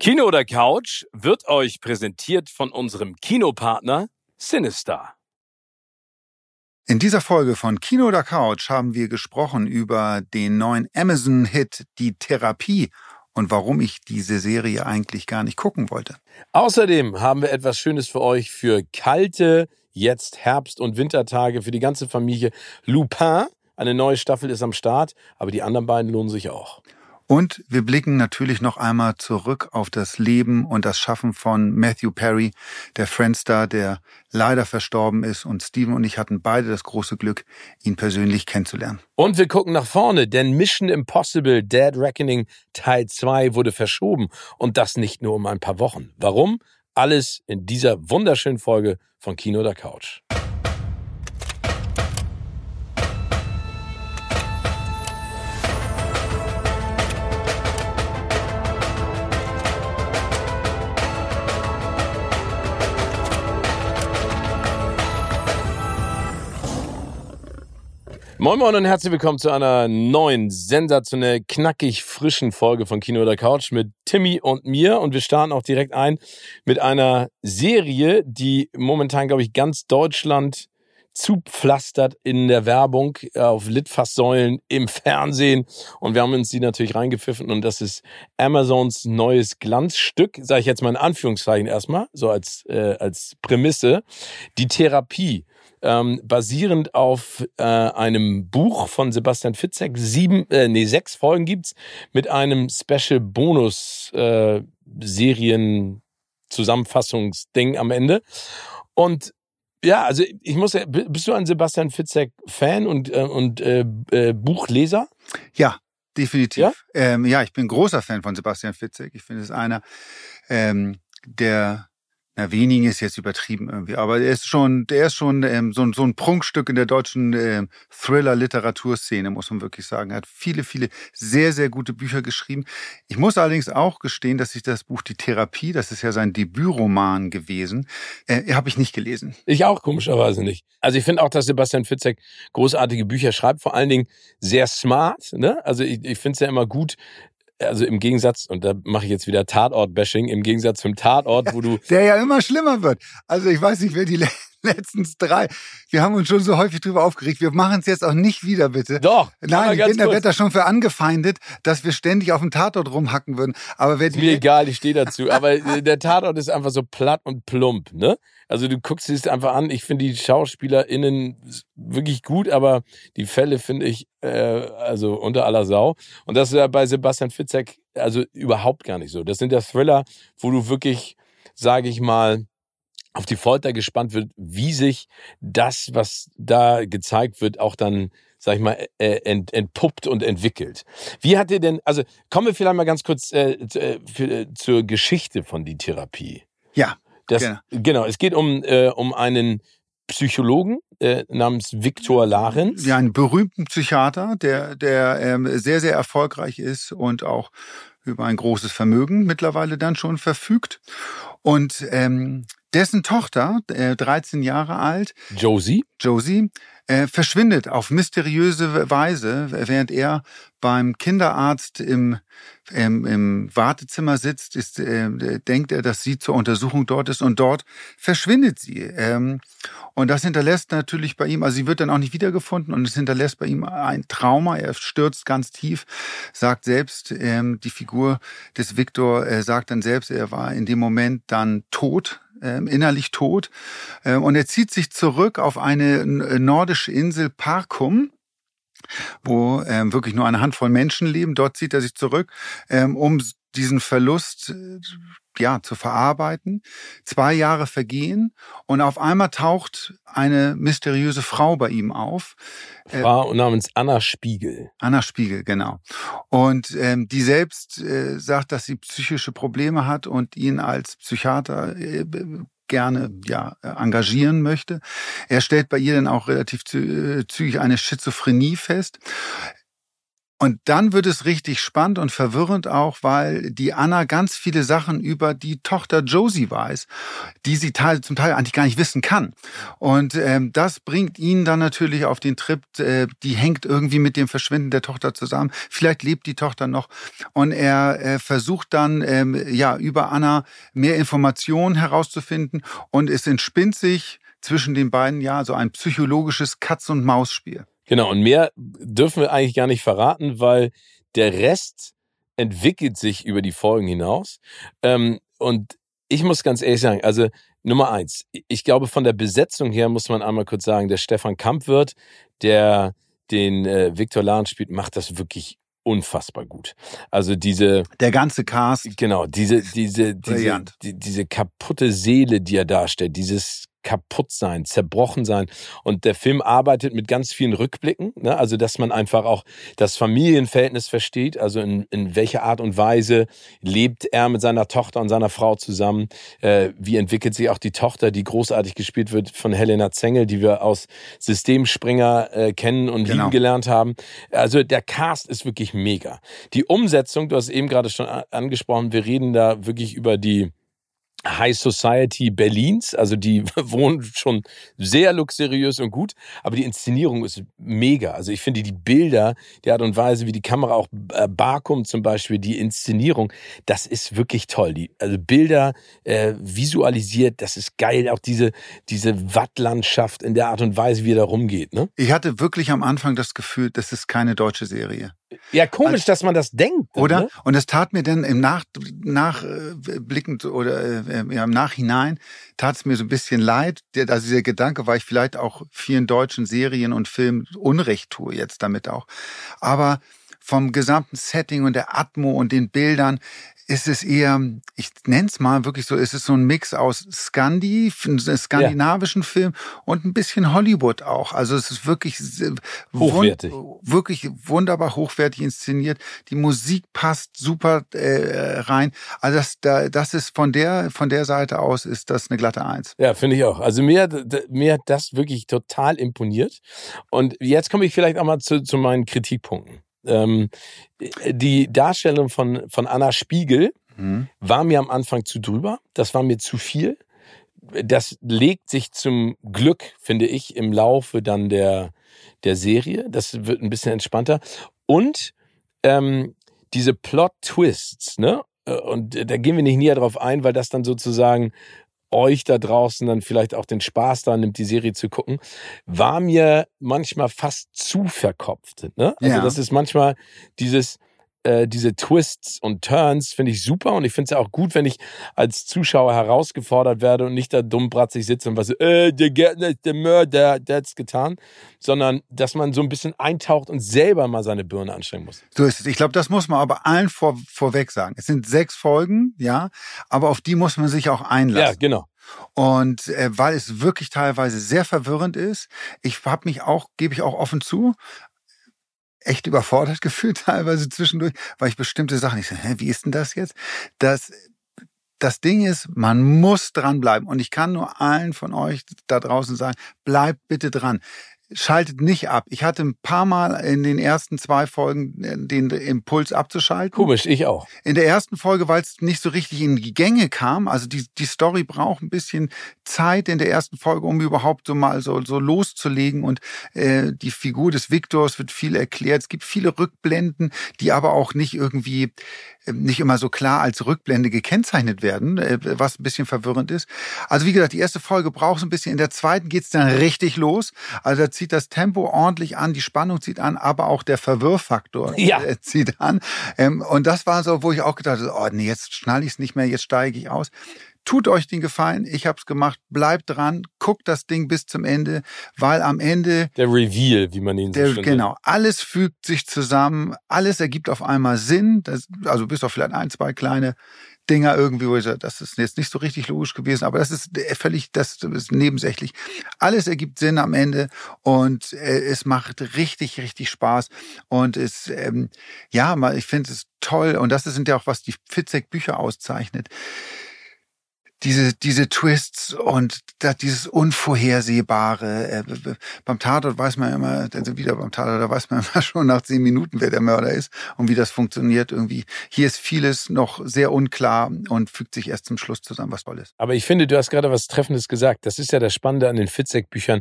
Kino oder Couch wird euch präsentiert von unserem Kinopartner Sinister. In dieser Folge von Kino oder Couch haben wir gesprochen über den neuen Amazon-Hit Die Therapie und warum ich diese Serie eigentlich gar nicht gucken wollte. Außerdem haben wir etwas Schönes für euch für kalte, jetzt Herbst- und Wintertage für die ganze Familie. Lupin, eine neue Staffel ist am Start, aber die anderen beiden lohnen sich auch. Und wir blicken natürlich noch einmal zurück auf das Leben und das Schaffen von Matthew Perry, der Friendstar, der leider verstorben ist. Und Steven und ich hatten beide das große Glück, ihn persönlich kennenzulernen. Und wir gucken nach vorne, denn Mission Impossible Dead Reckoning Teil 2 wurde verschoben. Und das nicht nur um ein paar Wochen. Warum? Alles in dieser wunderschönen Folge von Kino oder Couch. Moin Moin und herzlich willkommen zu einer neuen, sensationell knackig frischen Folge von Kino oder Couch mit Timmy und mir. Und wir starten auch direkt ein mit einer Serie, die momentan, glaube ich, ganz Deutschland zupflastert in der Werbung, auf Litfaßsäulen, im Fernsehen. Und wir haben uns die natürlich reingepfiffen. Und das ist Amazons neues Glanzstück, sage ich jetzt mal in Anführungszeichen erstmal, so als, äh, als Prämisse. Die Therapie ähm, basierend auf äh, einem Buch von Sebastian Fitzek. Sieben, äh, nee, sechs Folgen gibt's mit einem Special Bonus äh, Serien Zusammenfassungsding am Ende. Und ja, also ich muss ja, bist du ein Sebastian Fitzek Fan und äh, und äh, äh, Buchleser? Ja, definitiv. Ja? Ähm, ja, ich bin großer Fan von Sebastian Fitzek. Ich finde es einer ähm, der na, wenigen ist jetzt übertrieben irgendwie, aber er ist schon, der ist schon ähm, so, so ein Prunkstück in der deutschen ähm, Thriller-Literaturszene, muss man wirklich sagen. Er hat viele, viele sehr, sehr gute Bücher geschrieben. Ich muss allerdings auch gestehen, dass ich das Buch Die Therapie, das ist ja sein Debütroman gewesen, äh, habe ich nicht gelesen. Ich auch komischerweise nicht. Also ich finde auch, dass Sebastian Fitzek großartige Bücher schreibt, vor allen Dingen sehr smart. Ne? Also ich, ich finde es ja immer gut, also im Gegensatz, und da mache ich jetzt wieder Tatort-Bashing, im Gegensatz zum Tatort, wo du. Der ja immer schlimmer wird. Also ich weiß nicht, wer die letztens drei. Wir haben uns schon so häufig drüber aufgeregt. Wir machen es jetzt auch nicht wieder, bitte. Doch. Nein, ich bin der Wetter schon für angefeindet, dass wir ständig auf dem Tatort rumhacken würden. Aber wer ist mir egal, ich stehe dazu. Aber äh, der Tatort ist einfach so platt und plump, ne? Also du guckst es einfach an. Ich finde die SchauspielerInnen wirklich gut, aber die Fälle finde ich äh, also unter aller Sau. Und das ist ja bei Sebastian Fitzek also überhaupt gar nicht so. Das sind ja Thriller, wo du wirklich, sage ich mal, auf die Folter gespannt wird, wie sich das, was da gezeigt wird, auch dann, sag ich mal, äh, ent, entpuppt und entwickelt. Wie hat ihr denn, also kommen wir vielleicht mal ganz kurz äh, äh für, äh, zur Geschichte von die Therapie. Ja. Das, genau. genau, es geht um, äh, um einen Psychologen äh, namens Viktor Larenz. Ja, einen berühmten Psychiater, der, der ähm, sehr, sehr erfolgreich ist und auch über ein großes Vermögen mittlerweile dann schon verfügt. Und ähm, dessen Tochter, äh, 13 Jahre alt, Josie, Josie äh, verschwindet auf mysteriöse Weise, während er beim Kinderarzt im, im, im Wartezimmer sitzt, ist, äh, denkt er, dass sie zur Untersuchung dort ist und dort verschwindet sie. Ähm, und das hinterlässt natürlich bei ihm, also sie wird dann auch nicht wiedergefunden und es hinterlässt bei ihm ein Trauma. Er stürzt ganz tief, sagt selbst, ähm, die Figur des Viktor äh, sagt dann selbst, er war in dem Moment dann tot, innerlich tot. Äh, und er zieht sich zurück auf eine nordische Insel Parkum wo ähm, wirklich nur eine Handvoll Menschen leben. Dort zieht er sich zurück, ähm, um diesen Verlust äh, ja zu verarbeiten. Zwei Jahre vergehen und auf einmal taucht eine mysteriöse Frau bei ihm auf. Äh, Frau namens Anna Spiegel. Anna Spiegel, genau. Und ähm, die selbst äh, sagt, dass sie psychische Probleme hat und ihn als Psychiater äh, gerne ja engagieren möchte. Er stellt bei ihr dann auch relativ äh, zügig eine Schizophrenie fest. Und dann wird es richtig spannend und verwirrend auch, weil die Anna ganz viele Sachen über die Tochter Josie weiß, die sie zum Teil eigentlich gar nicht wissen kann. Und ähm, das bringt ihn dann natürlich auf den Trip, äh, die hängt irgendwie mit dem Verschwinden der Tochter zusammen. Vielleicht lebt die Tochter noch. Und er äh, versucht dann ähm, ja über Anna mehr Informationen herauszufinden und es entspinnt sich zwischen den beiden ja so ein psychologisches Katz-und-Maus-Spiel. Genau, und mehr dürfen wir eigentlich gar nicht verraten, weil der Rest entwickelt sich über die Folgen hinaus. Ähm, und ich muss ganz ehrlich sagen, also Nummer eins, ich glaube, von der Besetzung her muss man einmal kurz sagen, der Stefan Kampwirt, der den äh, Viktor Lahn spielt, macht das wirklich unfassbar gut. Also diese der ganze Cast genau diese diese diese die, diese kaputte Seele, die er darstellt, dieses kaputt sein, zerbrochen sein. Und der Film arbeitet mit ganz vielen Rückblicken, ne? also dass man einfach auch das Familienverhältnis versteht, also in, in welcher Art und Weise lebt er mit seiner Tochter und seiner Frau zusammen, äh, wie entwickelt sich auch die Tochter, die großartig gespielt wird von Helena Zengel, die wir aus Systemspringer äh, kennen und genau. lieben gelernt haben. Also der Cast ist wirklich mega. Die Umsetzung, du hast eben gerade schon angesprochen, wir reden da wirklich über die High Society Berlins. Also die wohnen schon sehr luxuriös und gut, aber die Inszenierung ist mega. Also ich finde die Bilder, die Art und Weise, wie die Kamera auch äh, Barkum zum Beispiel, die Inszenierung, das ist wirklich toll. Die also Bilder äh, visualisiert, das ist geil. Auch diese diese Wattlandschaft in der Art und Weise, wie er da rumgeht. Ne? Ich hatte wirklich am Anfang das Gefühl, das ist keine deutsche Serie. Ja, komisch, dass man das denkt. Oder? Ne? Und es tat mir dann im Nach, Nachblickend oder äh, ja, im Nachhinein tat es mir so ein bisschen leid. Also dieser Gedanke, weil ich vielleicht auch vielen deutschen Serien und Filmen Unrecht tue jetzt damit auch. Aber vom gesamten Setting und der Atmo und den Bildern ist es eher, ich nenne es mal wirklich so, ist es so ein Mix aus Scandi, skandinavischen ja. Film und ein bisschen Hollywood auch. Also es ist wirklich hochwertig. Wund, wirklich wunderbar hochwertig inszeniert. Die Musik passt super äh, rein. Also das, da, das ist von der von der Seite aus ist das eine glatte Eins. Ja, finde ich auch. Also mir, mir hat das wirklich total imponiert. Und jetzt komme ich vielleicht auch mal zu, zu meinen Kritikpunkten. Ähm, die Darstellung von, von Anna Spiegel mhm. war mir am Anfang zu drüber. Das war mir zu viel. Das legt sich zum Glück, finde ich, im Laufe dann der, der Serie. Das wird ein bisschen entspannter. Und ähm, diese Plot-Twists, ne? Und da gehen wir nicht näher drauf ein, weil das dann sozusagen euch da draußen dann vielleicht auch den Spaß da nimmt, die Serie zu gucken, war mir manchmal fast zu verkopft. Ne? Also ja. das ist manchmal dieses, äh, diese Twists und Turns finde ich super und ich finde es ja auch gut, wenn ich als Zuschauer herausgefordert werde und nicht da dumm bratzig sitze und was, äh, der Gärtner ist der Mörder, der hat's getan, sondern dass man so ein bisschen eintaucht und selber mal seine Birne anstrengen muss. So ist es. Ich glaube, das muss man aber allen vor, vorweg sagen. Es sind sechs Folgen, ja, aber auf die muss man sich auch einlassen. Ja, genau. Und äh, weil es wirklich teilweise sehr verwirrend ist, ich habe mich auch, gebe ich auch offen zu, echt überfordert gefühlt teilweise zwischendurch, weil ich bestimmte Sachen, ich so, hä, wie ist denn das jetzt? Das, das Ding ist, man muss dranbleiben. Und ich kann nur allen von euch da draußen sagen, bleibt bitte dran schaltet nicht ab. Ich hatte ein paar Mal in den ersten zwei Folgen äh, den Impuls abzuschalten. Komisch, ich auch. In der ersten Folge, weil es nicht so richtig in die Gänge kam. Also die, die Story braucht ein bisschen Zeit in der ersten Folge, um überhaupt so mal so, so loszulegen. Und äh, die Figur des Viktors wird viel erklärt. Es gibt viele Rückblenden, die aber auch nicht irgendwie ähm, nicht immer so klar als Rückblende gekennzeichnet werden, äh, was ein bisschen verwirrend ist. Also wie gesagt, die erste Folge braucht es ein bisschen. In der zweiten geht's dann richtig los. Also zieht das Tempo ordentlich an, die Spannung zieht an, aber auch der Verwirrfaktor ja. Äh, zieht an. Ähm, und das war so, wo ich auch gedacht habe, oh nee, jetzt schnalle ich es nicht mehr, jetzt steige ich aus. Tut euch den Gefallen, ich habe es gemacht, bleibt dran, guckt das Ding bis zum Ende, weil am Ende der Reveal, wie man ihn so der, Genau, alles fügt sich zusammen, alles ergibt auf einmal Sinn, das, also bis auf vielleicht ein, zwei kleine Dinger irgendwie, wo ich sage, das ist jetzt nicht so richtig logisch gewesen, aber das ist völlig, das ist nebensächlich. Alles ergibt Sinn am Ende und äh, es macht richtig, richtig Spaß und es, ähm, ja, ich finde es toll und das sind ja auch, was die Fitzek Bücher auszeichnet diese, diese Twists und da, dieses Unvorhersehbare. Äh, beim Tatort weiß man immer, also wieder beim Tatort, da weiß man immer schon nach zehn Minuten, wer der Mörder ist und wie das funktioniert irgendwie. Hier ist vieles noch sehr unklar und fügt sich erst zum Schluss zusammen, was toll ist. Aber ich finde, du hast gerade was Treffendes gesagt. Das ist ja das Spannende an den Fitzek-Büchern,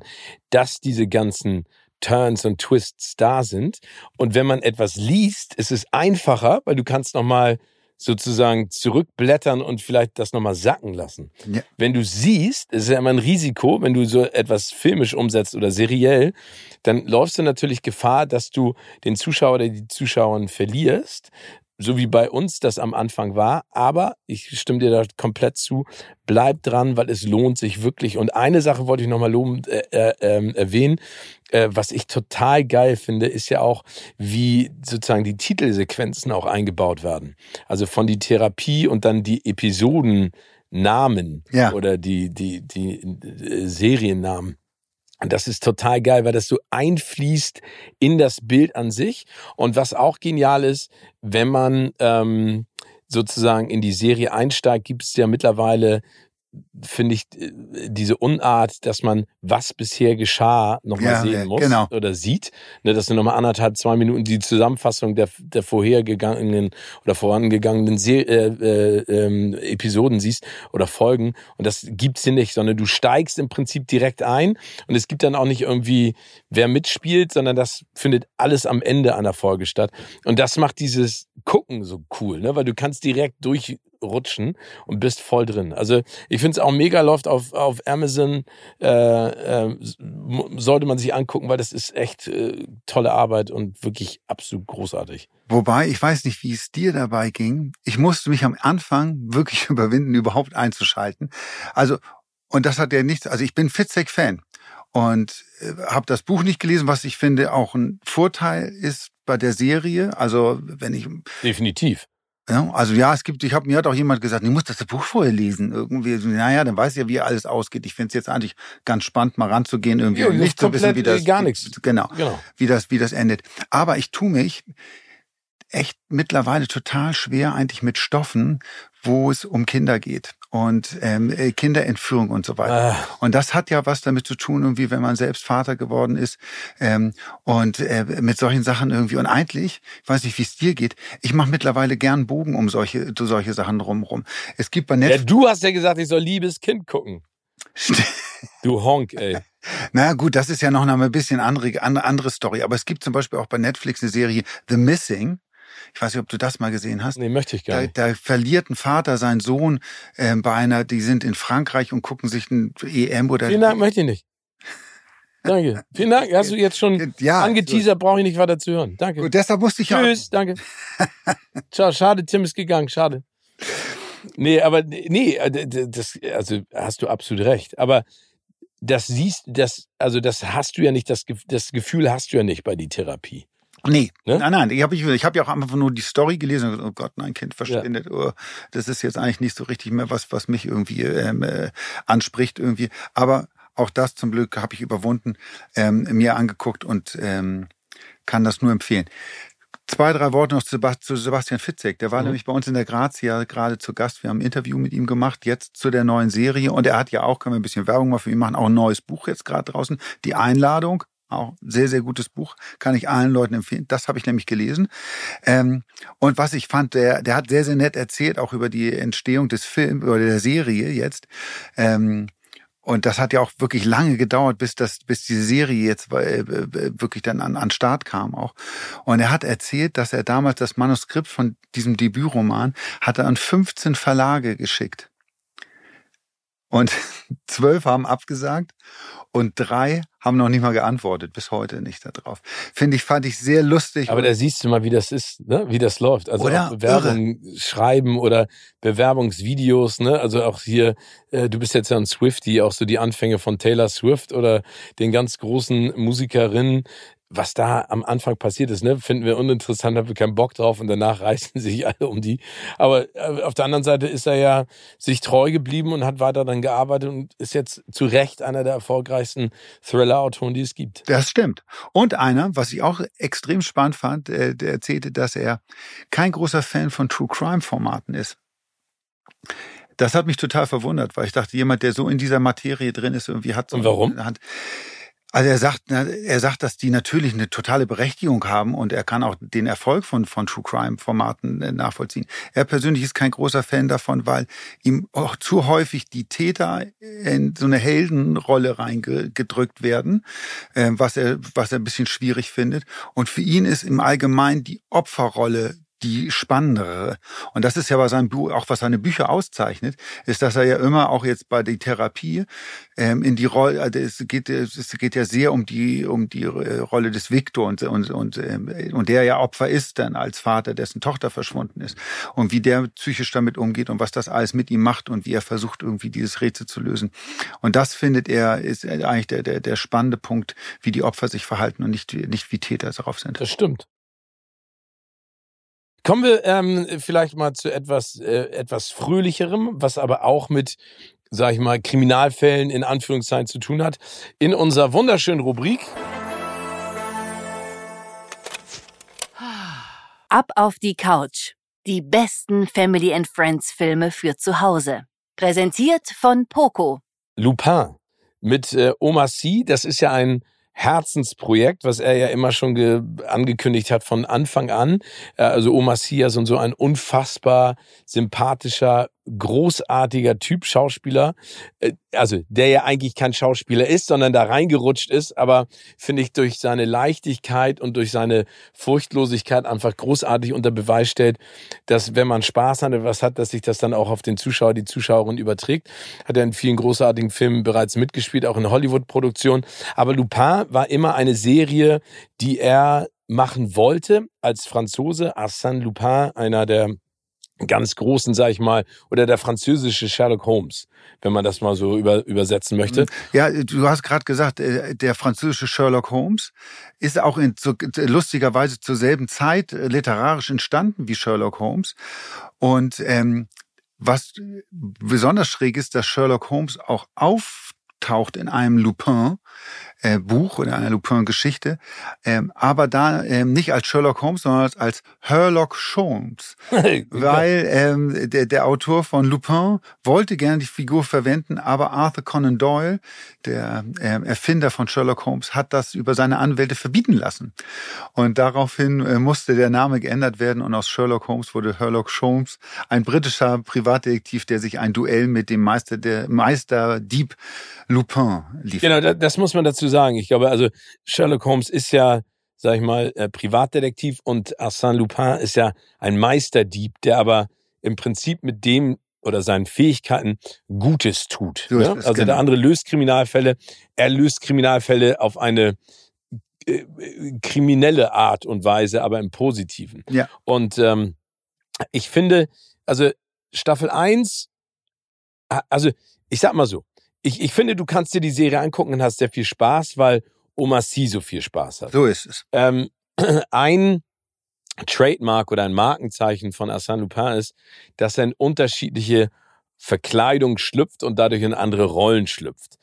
dass diese ganzen Turns und Twists da sind. Und wenn man etwas liest, ist es einfacher, weil du kannst nochmal sozusagen zurückblättern und vielleicht das nochmal sacken lassen. Ja. Wenn du siehst, ist ja immer ein Risiko, wenn du so etwas filmisch umsetzt oder seriell, dann läufst du natürlich Gefahr, dass du den Zuschauer oder die Zuschauerin verlierst, so wie bei uns das am Anfang war. Aber ich stimme dir da komplett zu. Bleib dran, weil es lohnt sich wirklich. Und eine Sache wollte ich nochmal lobend äh, äh, ähm, erwähnen. Äh, was ich total geil finde, ist ja auch, wie sozusagen die Titelsequenzen auch eingebaut werden. Also von die Therapie und dann die Episodennamen ja. oder die, die, die äh, Seriennamen. Das ist total geil, weil das so einfließt in das Bild an sich. Und was auch genial ist, wenn man ähm, sozusagen in die Serie einsteigt, gibt es ja mittlerweile finde ich äh, diese Unart, dass man was bisher geschah nochmal ja, sehen muss genau. oder sieht, ne, dass du nochmal anderthalb, zwei Minuten die Zusammenfassung der, der vorhergegangenen oder vorangegangenen Se äh, äh, äh, Episoden siehst oder Folgen. Und das gibt's hier nicht, sondern du steigst im Prinzip direkt ein. Und es gibt dann auch nicht irgendwie, wer mitspielt, sondern das findet alles am Ende einer Folge statt. Und das macht dieses Gucken so cool, ne, weil du kannst direkt durch rutschen und bist voll drin. Also ich finde es auch mega läuft auf, auf Amazon, äh, äh, sollte man sich angucken, weil das ist echt äh, tolle Arbeit und wirklich absolut großartig. Wobei, ich weiß nicht, wie es dir dabei ging. Ich musste mich am Anfang wirklich überwinden, überhaupt einzuschalten. Also, und das hat ja nichts, also ich bin Fitzek-Fan und äh, habe das Buch nicht gelesen, was ich finde auch ein Vorteil ist bei der Serie. Also wenn ich definitiv ja, also ja, es gibt, ich habe mir hat auch jemand gesagt, ich muss das Buch vorher lesen. Irgendwie, naja, dann weiß ja, wie alles ausgeht. Ich finde es jetzt eigentlich ganz spannend, mal ranzugehen, irgendwie ja, und nicht zu wissen, wie das gar nichts. Genau, genau, wie das, wie das endet. Aber ich tue mich echt mittlerweile total schwer eigentlich mit Stoffen, wo es um Kinder geht und ähm, äh, Kinderentführung und so weiter. Ah. Und das hat ja was damit zu tun, irgendwie, wenn man selbst Vater geworden ist ähm, und äh, mit solchen Sachen irgendwie. Und eigentlich, ich weiß nicht, wie es dir geht, ich mache mittlerweile gern Bogen um solche, so solche Sachen drumherum. Es gibt bei Netflix. Ja, du hast ja gesagt, ich soll liebes Kind gucken. du Honk, ey. Na gut, das ist ja noch eine bisschen andere, andere Story. Aber es gibt zum Beispiel auch bei Netflix eine Serie The Missing. Ich weiß nicht, ob du das mal gesehen hast. Nee, möchte ich gar nicht. Da, da verliert ein Vater seinen Sohn äh, bei einer, die sind in Frankreich und gucken sich ein EM oder. Vielen Dank, möchte ich nicht. Danke. Vielen Dank. Hast du jetzt schon ja, angeteasert, brauche ich nicht weiter zu hören. Danke. Und deshalb musste ich Tschüss, ja. Tschüss, danke. Ciao, schade, Tim ist gegangen, schade. Nee, aber nee, äh, das, also hast du absolut recht. Aber das siehst, das, also das hast du ja nicht, das, das Gefühl hast du ja nicht bei die Therapie. Nee, ne? nein, nein. Ich habe ich, ich hab ja auch einfach nur die Story gelesen. Oh Gott, mein Kind verschwindet. Ja. Oh, das ist jetzt eigentlich nicht so richtig mehr was, was mich irgendwie ähm, äh, anspricht irgendwie. Aber auch das zum Glück habe ich überwunden, ähm, mir angeguckt und ähm, kann das nur empfehlen. Zwei, drei Worte noch zu Sebastian Fitzek. Der war mhm. nämlich bei uns in der Grazia gerade zu Gast. Wir haben ein Interview mit ihm gemacht, jetzt zu der neuen Serie. Und er hat ja auch, können wir ein bisschen Werbung mal für ihn machen, auch ein neues Buch jetzt gerade draußen. Die Einladung auch sehr, sehr gutes Buch, kann ich allen Leuten empfehlen. Das habe ich nämlich gelesen. Ähm, und was ich fand, der, der hat sehr, sehr nett erzählt, auch über die Entstehung des Films oder der Serie jetzt. Ähm, und das hat ja auch wirklich lange gedauert, bis das, bis diese Serie jetzt äh, wirklich dann an, an Start kam auch. Und er hat erzählt, dass er damals das Manuskript von diesem Debütroman hatte an 15 Verlage geschickt. Und zwölf haben abgesagt und drei haben noch nicht mal geantwortet, bis heute nicht darauf. Finde ich, fand ich sehr lustig. Aber da siehst du mal, wie das ist, ne? wie das läuft. Also oder? Bewerbung Irre. schreiben oder Bewerbungsvideos, ne? Also auch hier, äh, du bist jetzt ja ein Swifty, auch so die Anfänge von Taylor Swift oder den ganz großen Musikerinnen, was da am Anfang passiert ist, ne, finden wir uninteressant, haben wir keinen Bock drauf und danach reißen sich alle um die. Aber äh, auf der anderen Seite ist er ja sich treu geblieben und hat weiter dann gearbeitet und ist jetzt zu Recht einer der erfolgreichsten Thriller-Autoren, die es gibt. Das stimmt. Und einer, was ich auch extrem spannend fand, der, der erzählte, dass er kein großer Fan von True Crime-Formaten ist. Das hat mich total verwundert, weil ich dachte, jemand, der so in dieser Materie drin ist, irgendwie hat so Und warum? Hand. Also er sagt, er sagt, dass die natürlich eine totale Berechtigung haben und er kann auch den Erfolg von, von True Crime Formaten äh, nachvollziehen. Er persönlich ist kein großer Fan davon, weil ihm auch zu häufig die Täter in so eine Heldenrolle reingedrückt werden, äh, was er, was er ein bisschen schwierig findet. Und für ihn ist im Allgemeinen die Opferrolle die spannendere. Und das ist ja seinem Buch, auch was seine Bücher auszeichnet, ist, dass er ja immer auch jetzt bei der Therapie ähm, in die Rolle, also es geht, es geht ja sehr um die um die äh, Rolle des Viktor und und und ähm, und der ja Opfer ist dann als Vater, dessen Tochter verschwunden ist und wie der psychisch damit umgeht und was das alles mit ihm macht und wie er versucht irgendwie dieses Rätsel zu lösen. Und das findet er ist eigentlich der der der spannende Punkt, wie die Opfer sich verhalten und nicht nicht wie Täter darauf sind. Das stimmt. Kommen wir ähm, vielleicht mal zu etwas, äh, etwas Fröhlicherem, was aber auch mit, sag ich mal, Kriminalfällen in Anführungszeichen zu tun hat. In unserer wunderschönen Rubrik. Ab auf die Couch. Die besten Family and Friends Filme für zu Hause. Präsentiert von Poco. Lupin mit äh, Oma C. Das ist ja ein Herzensprojekt, was er ja immer schon angekündigt hat von Anfang an. Äh, also Oma Sias und so ein unfassbar sympathischer, großartiger Typ Schauspieler. Äh, also der ja eigentlich kein Schauspieler ist, sondern da reingerutscht ist, aber finde ich durch seine Leichtigkeit und durch seine Furchtlosigkeit einfach großartig unter Beweis stellt, dass wenn man Spaß an etwas hat, dass sich das dann auch auf den Zuschauer, die Zuschauerin überträgt. Hat er in vielen großartigen Filmen bereits mitgespielt, auch in Hollywood-Produktionen. Aber Lupin war immer eine Serie, die er machen wollte als Franzose. Arsène Lupin, einer der ganz großen, sag ich mal, oder der französische Sherlock Holmes, wenn man das mal so über, übersetzen möchte. Ja, du hast gerade gesagt, äh, der französische Sherlock Holmes ist auch in, zu, lustigerweise zur selben Zeit äh, literarisch entstanden wie Sherlock Holmes. Und ähm, was besonders schräg ist, dass Sherlock Holmes auch auftaucht in einem Lupin, äh, Buch oder einer Lupin-Geschichte, ähm, aber da ähm, nicht als Sherlock Holmes, sondern als Herlock Sholmes, weil ähm, der, der Autor von Lupin wollte gerne die Figur verwenden, aber Arthur Conan Doyle, der ähm, Erfinder von Sherlock Holmes, hat das über seine Anwälte verbieten lassen. Und daraufhin äh, musste der Name geändert werden und aus Sherlock Holmes wurde Herlock Sholmes, ein britischer Privatdetektiv, der sich ein Duell mit dem Meister der Meister Dieb Lupin liefert. Genau, das muss man dazu sagen. Ich glaube, also Sherlock Holmes ist ja, sag ich mal, äh, Privatdetektiv und Arsène Lupin ist ja ein Meisterdieb, der aber im Prinzip mit dem oder seinen Fähigkeiten Gutes tut. So ne? Also genau. der andere löst Kriminalfälle, er löst Kriminalfälle auf eine äh, kriminelle Art und Weise, aber im Positiven. Ja. Und ähm, ich finde, also Staffel 1, also ich sag mal so, ich, ich finde, du kannst dir die Serie angucken und hast sehr viel Spaß, weil Oma C so viel Spaß hat. So ist es. Ähm, ein Trademark oder ein Markenzeichen von Arsène Lupin ist, dass er in unterschiedliche Verkleidung schlüpft und dadurch in andere Rollen schlüpft.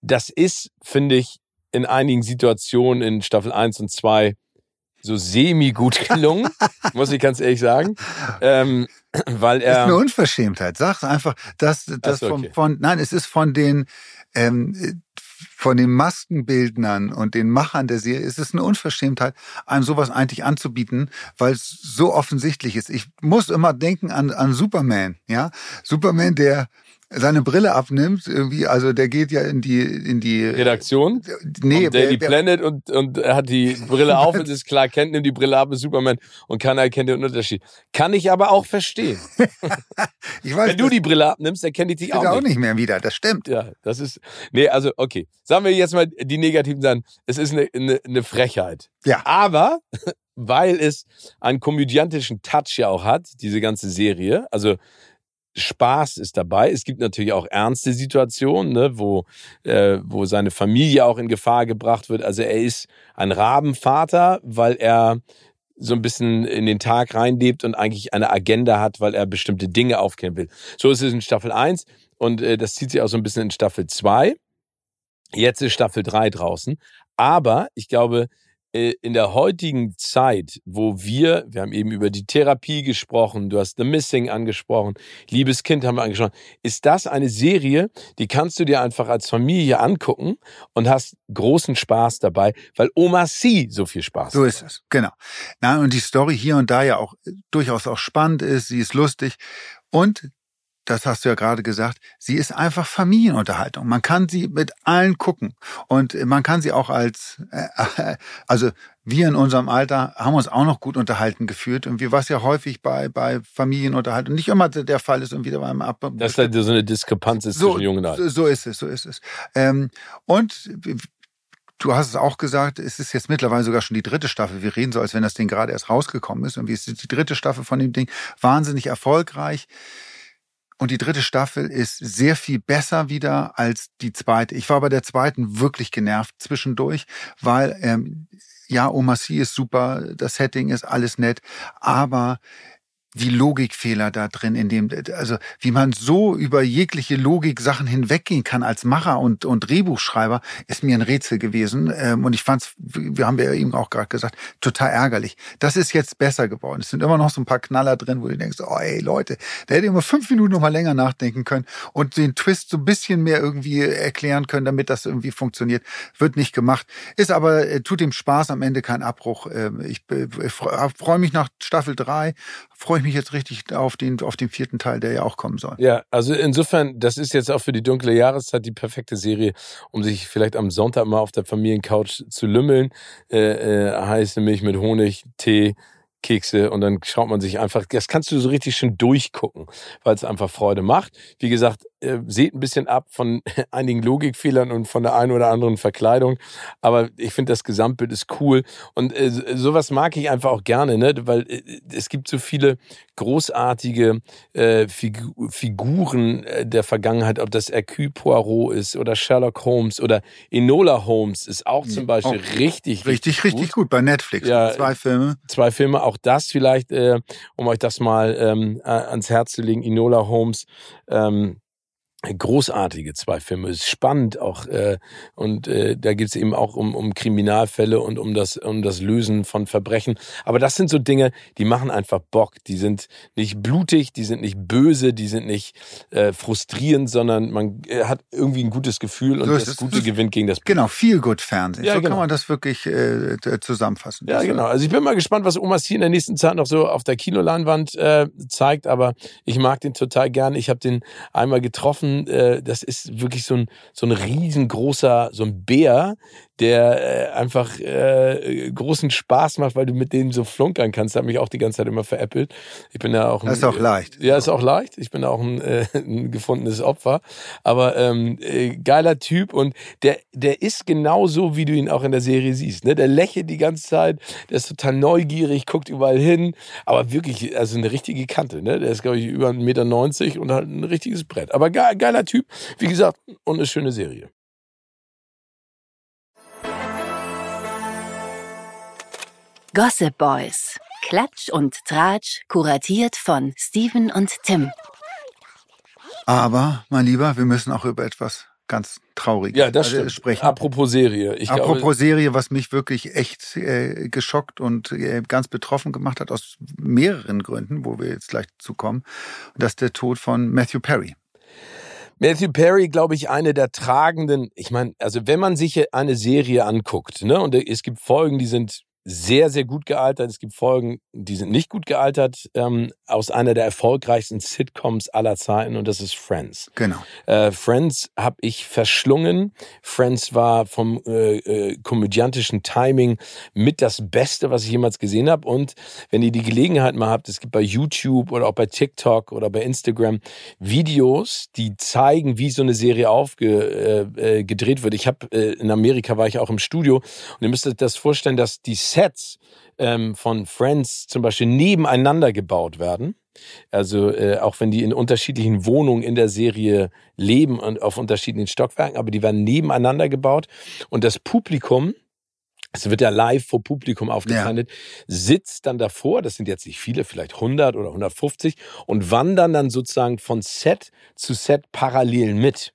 Das ist, finde ich, in einigen Situationen in Staffel 1 und 2 so semi-gut gelungen, muss ich ganz ehrlich sagen. Ähm, weil er. Das ist eine Unverschämtheit. Sag einfach, dass das okay. von, von, nein, es ist von den, ähm, von den Maskenbildnern und den Machern der Serie ist es eine Unverschämtheit, einem sowas eigentlich anzubieten, weil es so offensichtlich ist. Ich muss immer denken an, an Superman, ja. Superman, der seine Brille abnimmt, irgendwie, also der geht ja in die in die Redaktion, nee, Daily der, Planet und und er hat die Brille auf und ist klar, kennt nimmt die Brille ab, ist Superman und keiner erkennt den Unterschied. Kann ich aber auch verstehen. ich weiß, Wenn du die Brille abnimmst, erkenne ich dich auch, auch nicht mehr wieder. Das stimmt. Ja, das ist nee, also okay, sagen wir jetzt mal die negativen Sachen. Es ist eine, eine, eine Frechheit. Ja. Aber weil es einen komödiantischen Touch ja auch hat, diese ganze Serie, also Spaß ist dabei. Es gibt natürlich auch ernste Situationen, ne, wo, äh, wo seine Familie auch in Gefahr gebracht wird. Also er ist ein Rabenvater, weil er so ein bisschen in den Tag reinlebt und eigentlich eine Agenda hat, weil er bestimmte Dinge aufkennen will. So ist es in Staffel 1 und äh, das zieht sich auch so ein bisschen in Staffel 2. Jetzt ist Staffel 3 draußen. Aber ich glaube, in der heutigen Zeit, wo wir, wir haben eben über die Therapie gesprochen, du hast The Missing angesprochen, Liebes Kind haben wir angesprochen, ist das eine Serie, die kannst du dir einfach als Familie angucken und hast großen Spaß dabei, weil Oma C so viel Spaß So ist es, genau. Na, und die Story hier und da ja auch äh, durchaus auch spannend ist, sie ist lustig. Und das hast du ja gerade gesagt, sie ist einfach Familienunterhaltung. Man kann sie mit allen gucken und man kann sie auch als, äh, also wir in unserem Alter haben uns auch noch gut unterhalten gefühlt und wie was ja häufig bei bei Familienunterhaltung nicht immer der Fall ist und wieder beim Ab dass da so eine Diskrepanz ist so, zwischen Jungen und Alten. So ist es, so ist es. Ähm, und Du hast es auch gesagt, es ist jetzt mittlerweile sogar schon die dritte Staffel. Wir reden so, als wenn das Ding gerade erst rausgekommen ist. Und wie ist die dritte Staffel von dem Ding? Wahnsinnig erfolgreich. Und die dritte Staffel ist sehr viel besser wieder als die zweite. Ich war bei der zweiten wirklich genervt zwischendurch, weil ähm, ja, Oma C ist super, das Setting ist alles nett, aber die Logikfehler da drin, in dem, also wie man so über jegliche Logik Sachen hinweggehen kann als Macher und, und Drehbuchschreiber, ist mir ein Rätsel gewesen. Ähm, und ich fand's, wir haben ja eben auch gerade gesagt, total ärgerlich. Das ist jetzt besser geworden. Es sind immer noch so ein paar Knaller drin, wo du denkst, oh ey Leute, da hätte ich mal fünf Minuten noch mal länger nachdenken können und den Twist so ein bisschen mehr irgendwie erklären können, damit das irgendwie funktioniert. Wird nicht gemacht. Ist aber, äh, tut dem Spaß am Ende kein Abbruch. Ähm, ich, ich freue mich nach Staffel drei freue ich mich jetzt richtig auf den, auf den vierten Teil, der ja auch kommen soll. Ja, also insofern, das ist jetzt auch für die dunkle Jahreszeit die perfekte Serie, um sich vielleicht am Sonntag mal auf der Familiencouch zu lümmeln. Äh, äh, heiße Milch mit Honig, Tee, Kekse und dann schaut man sich einfach, das kannst du so richtig schön durchgucken, weil es einfach Freude macht. Wie gesagt, äh, seht ein bisschen ab von einigen Logikfehlern und von der einen oder anderen Verkleidung, aber ich finde das Gesamtbild ist cool und äh, sowas mag ich einfach auch gerne, ne? weil äh, es gibt so viele großartige äh, Figu Figuren äh, der Vergangenheit, ob das Hercule Poirot ist oder Sherlock Holmes oder Enola Holmes ist auch zum Beispiel auch richtig, richtig, richtig, richtig gut. gut bei Netflix. Ja, zwei Filme. Zwei Filme, auch das vielleicht, äh, um euch das mal ähm, ans Herz zu legen, Enola Holmes. Ähm, großartige zwei Filme. Es ist spannend auch äh, und äh, da geht es eben auch um, um Kriminalfälle und um das um das Lösen von Verbrechen. Aber das sind so Dinge, die machen einfach Bock. Die sind nicht blutig, die sind nicht böse, die sind nicht äh, frustrierend, sondern man äh, hat irgendwie ein gutes Gefühl und das, das Gute gewinnt gegen das Böse. Genau, viel gut Fernsehen. Ja, so genau. kann man das wirklich äh, zusammenfassen. Ja, genau. Also ich bin mal gespannt, was Omas hier in der nächsten Zeit noch so auf der Kinoleinwand äh, zeigt. Aber ich mag den total gern. Ich habe den einmal getroffen äh, das ist wirklich so ein, so ein riesengroßer, so ein Bär, der äh, einfach äh, großen Spaß macht, weil du mit denen so flunkern kannst. Das hat mich auch die ganze Zeit immer veräppelt. Ich bin ja auch ein, Das ist auch leicht. Ja, ist auch leicht. Ich bin auch ein, äh, ein gefundenes Opfer. Aber ähm, äh, geiler Typ und der, der ist genauso, wie du ihn auch in der Serie siehst. Ne? Der lächelt die ganze Zeit, der ist total neugierig, guckt überall hin, aber wirklich, also eine richtige Kante. Ne? Der ist, glaube ich, über 1,90 Meter und halt ein richtiges Brett. Aber geiler Typ, wie gesagt, und eine schöne Serie. Gossip Boys. Klatsch und Tratsch, kuratiert von Steven und Tim. Aber, mein Lieber, wir müssen auch über etwas ganz Trauriges ja, das stimmt. sprechen. Apropos Serie. Ich Apropos glaube, Serie, was mich wirklich echt äh, geschockt und äh, ganz betroffen gemacht hat, aus mehreren Gründen, wo wir jetzt gleich zukommen. Und das ist der Tod von Matthew Perry. Matthew Perry, glaube ich, eine der tragenden, ich meine, also wenn man sich eine Serie anguckt, ne, und es gibt Folgen, die sind sehr, sehr gut gealtert. Es gibt Folgen, die sind nicht gut gealtert, ähm, aus einer der erfolgreichsten Sitcoms aller Zeiten und das ist Friends. Genau. Äh, Friends habe ich verschlungen. Friends war vom äh, äh, komödiantischen Timing mit das Beste, was ich jemals gesehen habe. Und wenn ihr die Gelegenheit mal habt, es gibt bei YouTube oder auch bei TikTok oder bei Instagram Videos, die zeigen, wie so eine Serie aufgedreht äh, äh, wird. Ich habe äh, in Amerika war ich auch im Studio und ihr müsst euch das vorstellen, dass die Sets ähm, von Friends zum Beispiel nebeneinander gebaut werden. Also äh, auch wenn die in unterschiedlichen Wohnungen in der Serie leben und auf unterschiedlichen Stockwerken, aber die werden nebeneinander gebaut und das Publikum es wird ja live vor Publikum aufgezeichnet, ja. sitzt dann davor, das sind jetzt nicht viele, vielleicht 100 oder 150 und wandern dann sozusagen von Set zu Set parallel mit.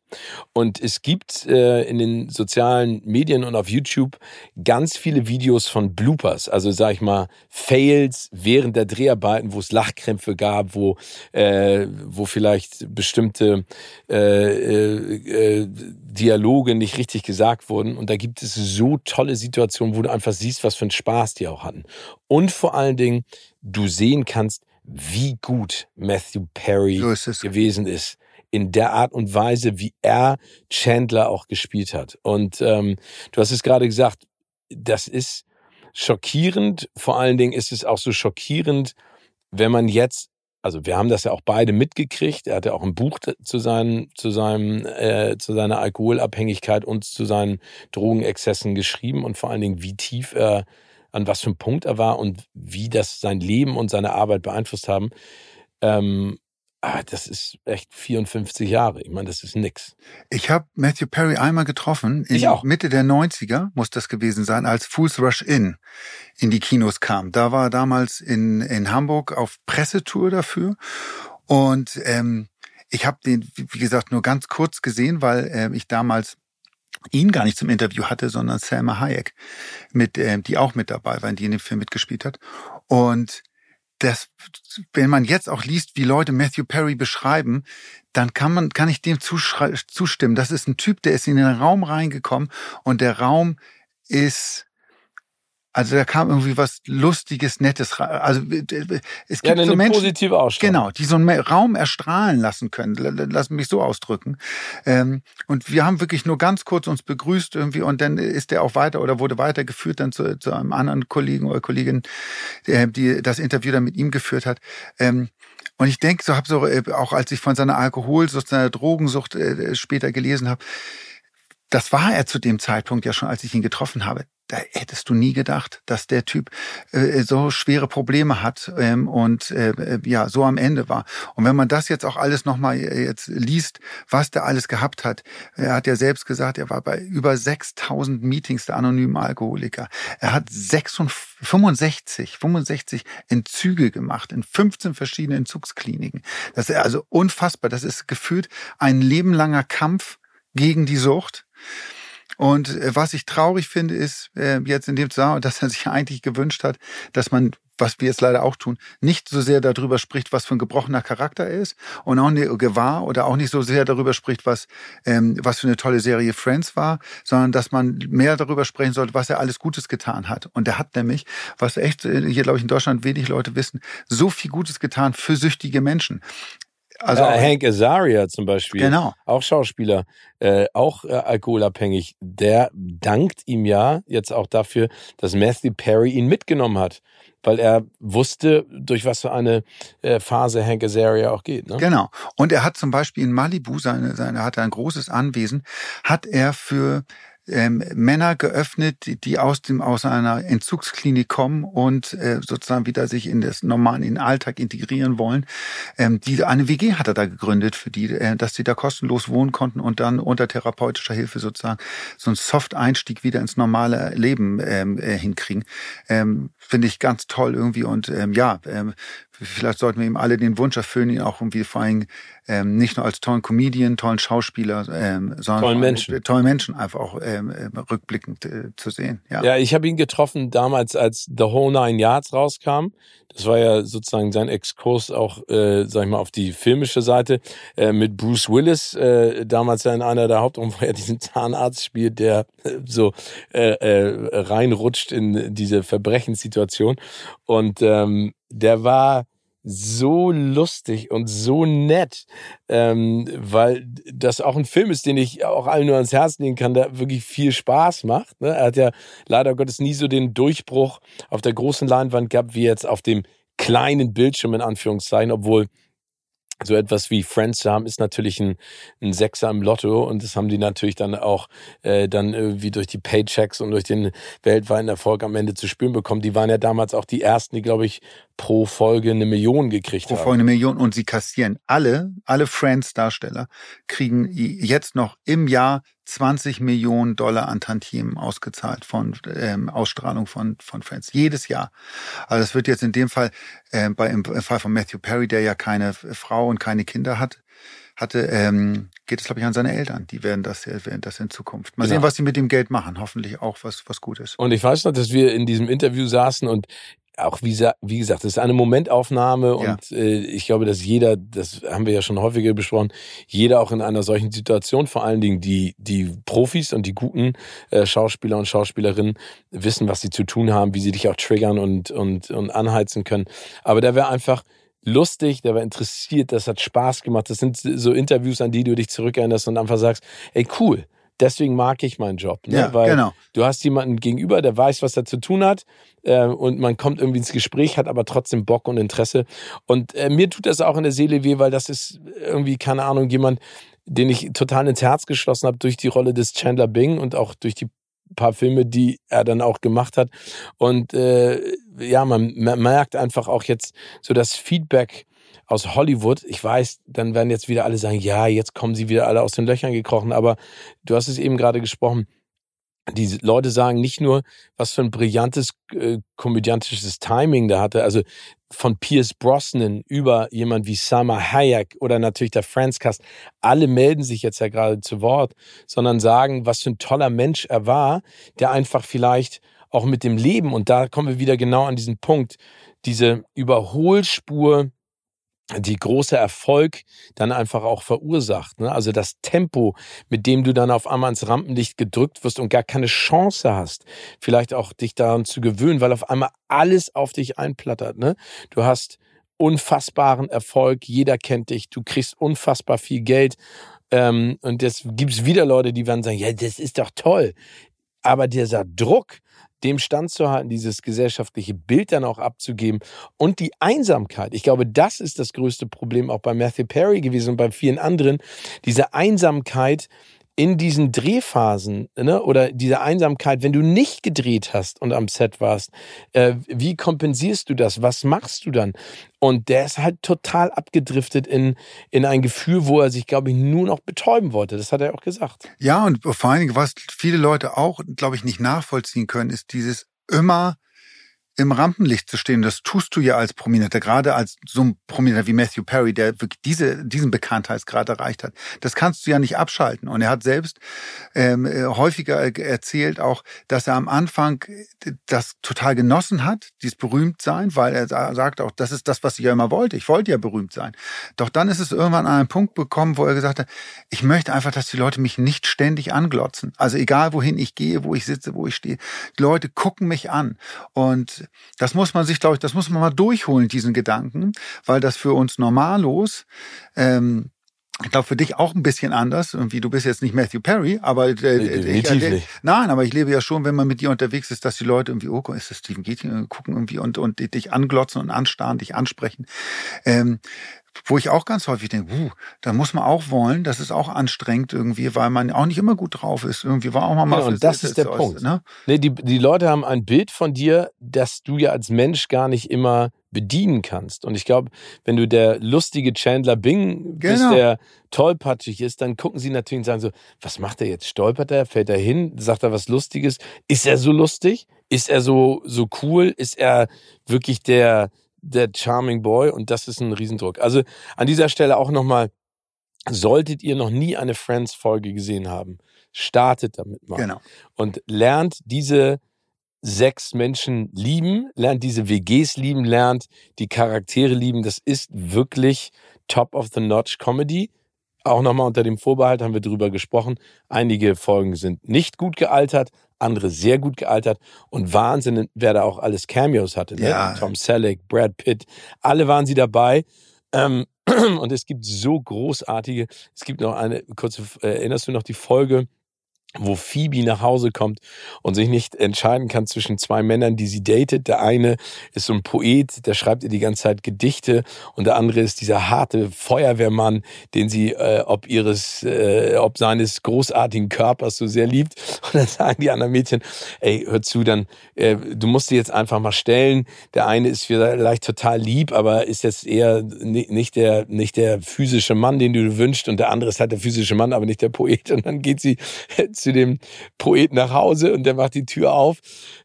Und es gibt äh, in den sozialen Medien und auf YouTube ganz viele Videos von Bloopers, also sag ich mal Fails während der Dreharbeiten, wo es Lachkrämpfe gab, wo äh, wo vielleicht bestimmte äh, äh, äh, Dialoge nicht richtig gesagt wurden. Und da gibt es so tolle Situationen, wo du einfach siehst, was für einen Spaß die auch hatten. Und vor allen Dingen, du sehen kannst, wie gut Matthew Perry So ist es. gewesen ist in der Art und Weise, wie er Chandler auch gespielt hat. Und ähm, du hast es gerade gesagt, das ist schockierend. Vor allen Dingen ist es auch so schockierend, wenn man jetzt, also wir haben das ja auch beide mitgekriegt. Er hat ja auch ein Buch zu seinen, zu seinem, äh, zu seiner Alkoholabhängigkeit und zu seinen Drogenexzessen geschrieben und vor allen Dingen, wie tief er an was für einem Punkt er war und wie das sein Leben und seine Arbeit beeinflusst haben. Ähm, ah, das ist echt 54 Jahre. Ich meine, das ist nix. Ich habe Matthew Perry einmal getroffen, in Ich auch. Mitte der 90er muss das gewesen sein, als Fools Rush In in die Kinos kam. Da war er damals in, in Hamburg auf Pressetour dafür und ähm, ich habe den, wie gesagt, nur ganz kurz gesehen, weil ähm, ich damals ihn gar nicht zum Interview hatte, sondern Selma Hayek, mit, ähm, die auch mit dabei war, die in dem Film mitgespielt hat. Und das, wenn man jetzt auch liest, wie Leute Matthew Perry beschreiben, dann kann man, kann ich dem zustimmen. Das ist ein Typ, der ist in den Raum reingekommen und der Raum ist, also da kam irgendwie was Lustiges, Nettes. rein. Also es gibt Ja, eine so Menschen, positive Ausstrahlung. Genau, die so einen Raum erstrahlen lassen können. L- l- Lass mich so ausdrücken. Ähm, und wir haben wirklich nur ganz kurz uns begrüßt irgendwie und dann ist er auch weiter oder wurde weitergeführt dann zu, zu einem anderen Kollegen oder Kollegin, der, die das Interview dann mit ihm geführt hat. Ähm, und ich denke, so habe so äh, auch als ich von seiner Alkoholsucht, seiner Drogensucht äh, später gelesen habe, das war er zu dem Zeitpunkt ja schon, als ich ihn getroffen habe. Da hättest du nie gedacht, dass der Typ äh, so schwere Probleme hat ähm, und äh, äh, ja so am Ende war. Und wenn man das jetzt auch alles nochmal jetzt liest, was der alles gehabt hat, er hat ja selbst gesagt, er war bei über 6000 Meetings der anonymen Alkoholiker. Er hat 66, 65, 65 Entzüge gemacht in 15 verschiedenen Entzugskliniken. Das ist also unfassbar. Das ist gefühlt ein lebenlanger Kampf gegen die Sucht. Und äh, was ich traurig finde, ist äh, jetzt in dem Zusammenhang, dass er sich eigentlich gewünscht hat, dass man, was wir jetzt leider auch tun, nicht so sehr darüber spricht, was für ein gebrochener Charakter er ist und auch nicht gewahr oder auch nicht so sehr darüber spricht, was, ähm, was für eine tolle Serie Friends war, sondern dass man mehr darüber sprechen sollte, was er alles Gutes getan hat. Und er hat nämlich, was echt äh, hier, glaube ich, in Deutschland wenig Leute wissen, so viel Gutes getan für süchtige Menschen. Also äh, Hank Azaria zum Beispiel, Genau. auch Schauspieler, äh, auch äh, alkoholabhängig, der dankt ihm ja jetzt auch dafür, dass Matthew Perry ihn mitgenommen hat, weil er wusste, durch was für eine äh, Phase Hank Azaria auch geht. Ne? Genau. Und er hat zum Beispiel in Malibu, seine, seine, hat er ein großes Anwesen, hat er für ähm, Männer geöffnet, die, aus dem aus einer Entzugsklinik kommen und äh, sozusagen wieder sich in das normalen in den Alltag integrieren wollen. Ähm, die eine WG hat er da gegründet für die, äh, dass sie da kostenlos wohnen konnten und dann unter therapeutischer Hilfe sozusagen so einen Soft-Einstieg wieder ins normale Leben ähm, äh, hinkriegen. Ähm, Finde ich ganz toll irgendwie und ähm, ja, ähm, vielleicht sollten wir ihm alle den Wunsch erfüllen, ihn auch irgendwie vor allem ähm, nicht nur als tollen Comedian, tollen Schauspieler, ähm, sondern Tollen Menschen. äh, tollen Menschen einfach auch ähm, ähm, rückblickend äh, zu sehen. Ja. Ja, ich habe ihn getroffen damals, als The Whole Nine Yards rauskam. Das war ja sozusagen sein Exkurs auch, äh, sag ich mal, auf die filmische Seite äh, mit Bruce Willis, äh, damals ja in einer der Hauptrollen, wo er diesen Zahnarzt spielt, der äh, so äh, äh, reinrutscht in diese Verbrechenssituation. Und ähm, der war so lustig und so nett, ähm, weil das auch ein Film ist, den ich auch allen nur ans Herz legen kann, der wirklich viel Spaß macht. Ne? Er hat ja leider Gottes nie so den Durchbruch auf der großen Leinwand gehabt, wie jetzt auf dem kleinen Bildschirm in Anführungszeichen, obwohl so etwas wie Friends zu haben, ist natürlich ein, ein Sechser im Lotto und das haben die natürlich dann auch äh, dann irgendwie durch die Paychecks und durch den weltweiten Erfolg am Ende zu spüren bekommen. Die waren ja damals auch die ersten, die, glaube ich, pro Folge eine Million gekriegt Pro haben. Folge eine Million und sie kassieren alle, alle Friends-Darsteller kriegen jetzt noch im Jahr 20 Millionen Dollar an Tantiemen ausgezahlt von ähm, Ausstrahlung von, von Friends. Jedes Jahr. Also das wird jetzt in dem Fall, äh, bei, im Fall von Matthew Perry, der ja keine Frau und keine Kinder hat, hatte, ähm, geht es, glaube ich, an seine Eltern. Die werden das, werden das in Zukunft. Mal Genau. sehen, was sie mit dem Geld machen. Hoffentlich auch was, was Gutes. Und ich weiß noch, dass wir in diesem Interview saßen und auch wie, wie gesagt, das ist eine Momentaufnahme und äh, ich glaube, dass jeder, das haben wir ja schon häufiger besprochen, jeder auch in einer solchen Situation, vor allen Dingen die, die Profis und die guten äh, Schauspieler und Schauspielerinnen wissen, was sie zu tun haben, wie sie dich auch triggern und, und, und anheizen können. Aber der wäre einfach lustig, der war interessiert, das hat Spaß gemacht. Das sind so Interviews, an die du dich zurückerinnerst und einfach sagst, ey cool, deswegen mag ich meinen Job. Ne? Ja, Weil genau. Du hast jemanden gegenüber, der weiß, was er zu tun hat äh, und man kommt irgendwie ins Gespräch, hat aber trotzdem Bock und Interesse. Und äh, mir tut das auch in der Seele weh, weil das ist irgendwie, keine Ahnung, jemand, den ich total ins Herz geschlossen habe durch die Rolle des Chandler Bing und auch durch die paar Filme, die er dann auch gemacht hat. Und äh, ja, man, man merkt einfach auch jetzt so das Feedback aus Hollywood. Ich weiß, dann werden jetzt wieder alle sagen, ja, jetzt kommen sie wieder alle aus den Löchern gekrochen. Aber du hast es eben gerade gesprochen. Die Leute sagen nicht nur, was für ein brillantes äh, komödiantisches Timing da hatte. Also von Pierce Brosnan über jemand wie Sama Hayek oder natürlich der Friends Cast. Alle melden sich jetzt ja gerade zu Wort, sondern sagen, was für ein toller Mensch er war, der einfach vielleicht auch mit dem Leben, und da kommen wir wieder genau an diesen Punkt, diese Überholspur, die große Erfolg dann einfach auch verursacht. Ne? Also das Tempo, mit dem du dann auf einmal ins Rampenlicht gedrückt wirst und gar keine Chance hast, vielleicht auch dich daran zu gewöhnen, weil auf einmal alles auf dich einplattert. Ne? Du hast unfassbaren Erfolg, jeder kennt dich, du kriegst unfassbar viel Geld. Ähm, und jetzt gibt es wieder Leute, die werden sagen, ja, das ist doch toll. Aber dieser Druck, dem standzuhalten, dieses gesellschaftliche Bild dann auch abzugeben und die Einsamkeit. Ich glaube, das ist das größte Problem auch bei Matthew Perry gewesen und bei vielen anderen. Diese Einsamkeit in diesen Drehphasen ne, oder diese Einsamkeit, wenn du nicht gedreht hast und am Set warst, äh, wie kompensierst du das? Was machst du dann? Und der ist halt total abgedriftet in, in ein Gefühl, wo er sich, glaube ich, nur noch betäuben wollte. Das hat er auch gesagt. Ja, und vor allen Dingen, was viele Leute auch, glaube ich, nicht nachvollziehen können, ist dieses immer im Rampenlicht zu stehen. Das tust du ja als Prominenter, gerade als so ein Prominenter wie Matthew Perry, der wirklich diese, diesen Bekanntheitsgrad erreicht hat. Das kannst du ja nicht abschalten. Und er hat selbst ähm, äh, häufiger erzählt auch, dass er am Anfang das total genossen hat, dieses Berühmtsein, weil er sagt auch, das ist das, was ich ja immer wollte. Ich wollte ja berühmt sein. Doch dann ist es irgendwann an einen Punkt gekommen, wo er gesagt hat, ich möchte einfach, dass die Leute mich nicht ständig anglotzen. Also egal, wohin ich gehe, wo ich sitze, wo ich stehe, die Leute gucken mich an. Und das muss man sich, glaube ich, das muss man mal durchholen, diesen Gedanken, weil das für uns normallos, ähm, ich glaube für dich auch ein bisschen anders. Irgendwie, du bist jetzt nicht Matthew Perry, aber äh, Definitiv ich, nicht. nein, aber ich lebe ja schon, wenn man mit dir unterwegs ist, dass die Leute irgendwie, oh, ist das Stephen Keating, gucken irgendwie und und dich anglotzen und anstarren, dich ansprechen. Ähm, wo ich auch ganz häufig denke, uh, da muss man auch wollen, das ist auch anstrengend irgendwie, weil man auch nicht immer gut drauf ist. Irgendwie war auch mal mal. Ja, und das ist der Punkt. Ne? Nee, die, die Leute haben ein Bild von dir, das du ja als Mensch gar nicht immer bedienen kannst. Und ich glaube, wenn du der lustige Chandler Bing bist, Genau. der tollpatschig ist, dann gucken sie natürlich und sagen so, was macht er jetzt? Stolpert er? Fällt er hin? Sagt er was Lustiges? Ist er so lustig? Ist er so, so cool? Ist er wirklich der, der Charming Boy? Und das ist ein Riesendruck. Also an dieser Stelle auch nochmal, solltet ihr noch nie eine Friends-Folge gesehen haben, startet damit mal Genau. und lernt diese sechs Menschen lieben, lernt diese WGs lieben, lernt die Charaktere lieben. Das ist wirklich Top of the Notch Comedy. Auch nochmal unter dem Vorbehalt haben wir drüber gesprochen. Einige Folgen sind nicht gut gealtert, andere sehr gut gealtert und Wahnsinn, wer da auch alles Cameos hatte. Ne? Ja. Tom Selleck, Brad Pitt, alle waren sie dabei. Ähm, und es gibt so großartige, es gibt noch eine kurze, äh, erinnerst du noch die Folge, wo Phoebe nach Hause kommt und sich nicht entscheiden kann zwischen zwei Männern, die sie datet. Der eine ist so ein Poet, der schreibt ihr die ganze Zeit Gedichte und der andere ist dieser harte Feuerwehrmann, den sie äh, ob ihres, äh, ob seines großartigen Körpers so sehr liebt. Und dann sagen die anderen Mädchen, ey, hör zu, dann äh, du musst dir jetzt einfach mal stellen. Der eine ist vielleicht total lieb, aber ist jetzt eher ni- nicht der nicht der physische Mann, den du wünschst, und der andere ist halt der physische Mann, aber nicht der Poet. Und dann geht sie zu dem Poet nach Hause und der macht die Tür auf,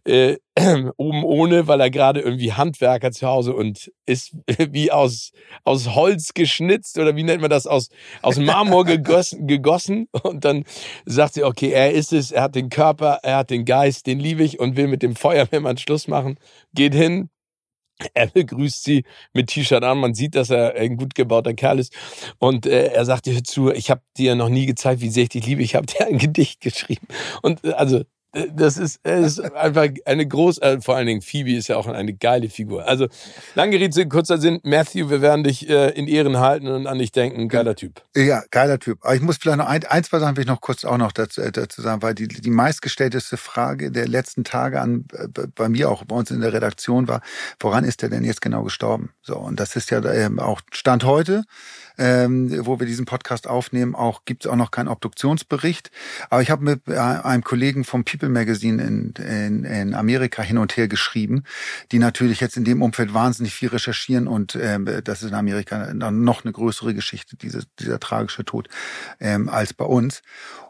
äh, oben ohne, weil er gerade irgendwie Handwerker zu Hause und ist wie aus, aus Holz geschnitzt oder wie nennt man das, aus, aus Marmor gegossen, gegossen. Und dann sagt sie, okay, er ist es, er hat den Körper, er hat den Geist, den liebe ich und will mit dem Feuerwehrmann Schluss machen. Geht hin, er begrüßt sie mit T-Shirt an. Man sieht, dass er ein gut gebauter Kerl ist. Und äh, er sagt ihr zu, ich habe dir noch nie gezeigt, wie sehr ich dich liebe. Ich habe dir ein Gedicht geschrieben. Und äh, also das ist, ist einfach eine groß, äh, vor allen Dingen Phoebe ist ja auch eine geile Figur. Also, lange Rede, kurzer Sinn, Matthew, wir werden dich äh, in Ehren halten und an dich denken. Geiler Typ. Ja, geiler Typ. Aber ich muss vielleicht noch ein, ein zwei Sachen will ich noch kurz auch noch dazu, äh, dazu sagen, weil die, die meistgestellteste Frage der letzten Tage an, äh, bei mir auch bei uns in der Redaktion war, woran ist er denn jetzt genau gestorben? So, und das ist ja ähm, auch Stand heute ähm, wo wir diesen Podcast aufnehmen, auch gibt es auch noch keinen Obduktionsbericht. Aber ich habe mit äh, einem Kollegen vom People Magazine in, in, in Amerika hin und her geschrieben, die natürlich jetzt in dem Umfeld wahnsinnig viel recherchieren und ähm, das ist in Amerika noch eine größere Geschichte, diese, dieser tragische Tod, ähm, als bei uns.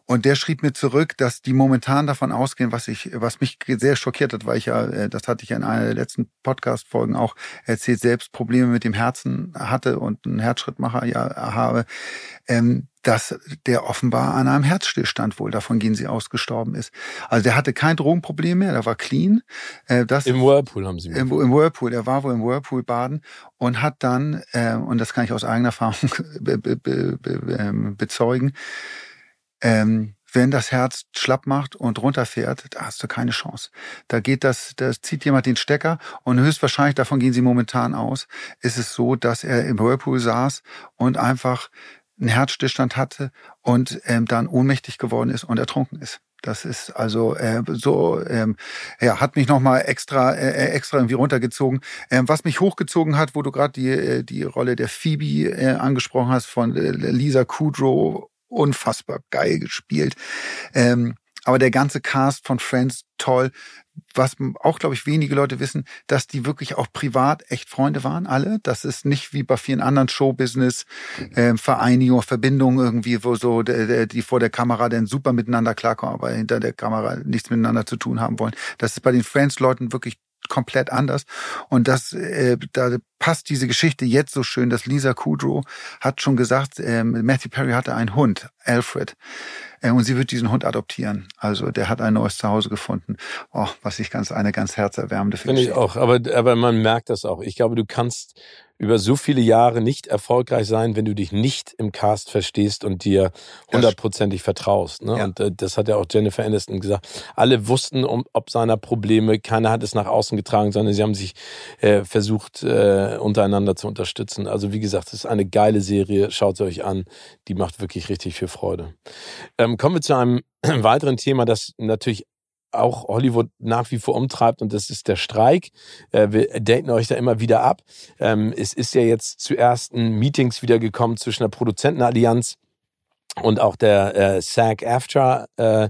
Und der schrieb mir zurück, dass die momentan davon ausgehen, was ich, was mich sehr schockiert hat, weil ich ja, äh, das hatte ich ja in einer der letzten Podcast-Folgen auch erzählt, selbst Probleme mit dem Herzen hatte und einen Herzschrittmacher ja habe, ähm, dass der offenbar an einem Herzstillstand wohl, davon gehen sie aus, gestorben ist. Also der hatte kein Drogenproblem mehr, der war clean. Äh, das, Im Whirlpool haben sie im, Im Whirlpool, er war wohl im Whirlpool baden und hat dann, äh, und das kann ich aus eigener Erfahrung be, be, be, ähm, bezeugen, ähm, wenn das Herz schlapp macht und runterfährt, da hast du keine Chance. Da geht das, da zieht jemand den Stecker und höchstwahrscheinlich, davon gehen sie momentan aus, ist es so, dass er im Whirlpool saß und einfach einen Herzstillstand hatte und ähm, dann ohnmächtig geworden ist und ertrunken ist. Das ist also äh, so, ähm, ja, hat mich nochmal extra, äh, extra irgendwie runtergezogen. Ähm, was mich hochgezogen hat, wo du gerade die, äh, die Rolle der Phoebe äh, angesprochen hast von äh, Lisa Kudrow unfassbar geil gespielt. Ähm, aber der ganze Cast von Friends toll. Was auch, glaube ich, wenige Leute wissen, dass die wirklich auch privat echt Freunde waren, alle. Das ist nicht wie bei vielen anderen Showbusiness, äh, Vereinigungen, Verbindungen irgendwie, wo so die, die vor der Kamera dann super miteinander klarkommen, aber hinter der Kamera nichts miteinander zu tun haben wollen. Das ist bei den Friends-Leuten wirklich komplett anders. Und das, äh, da passt diese Geschichte jetzt so schön, dass Lisa Kudrow hat schon gesagt, äh, Matthew Perry hatte einen Hund, Alfred. Äh, und sie wird diesen Hund adoptieren. Also der hat ein neues Zuhause gefunden. Oh, was ich ganz, eine ganz herzerwärmende Finde ich auch. Aber, aber man merkt das auch. Ich glaube, du kannst über so viele Jahre nicht erfolgreich sein, wenn du dich nicht im Cast verstehst und dir hundertprozentig vertraust. Ne? Ja. Und äh, das hat ja auch Jennifer Aniston gesagt. Alle wussten um, ob seiner Probleme, keiner hat es nach außen getragen, sondern sie haben sich äh, versucht, äh, untereinander zu unterstützen. Also wie gesagt, es ist eine geile Serie, schaut sie euch an, die macht wirklich richtig viel Freude. Ähm, kommen wir zu einem weiteren Thema, das natürlich auch Hollywood nach wie vor umtreibt und das ist der Streik. Äh, wir daten euch da immer wieder ab. Ähm, es ist ja jetzt zu ersten Meetings wieder gekommen zwischen der Produzentenallianz und auch der äh, SAG-AFTRA äh,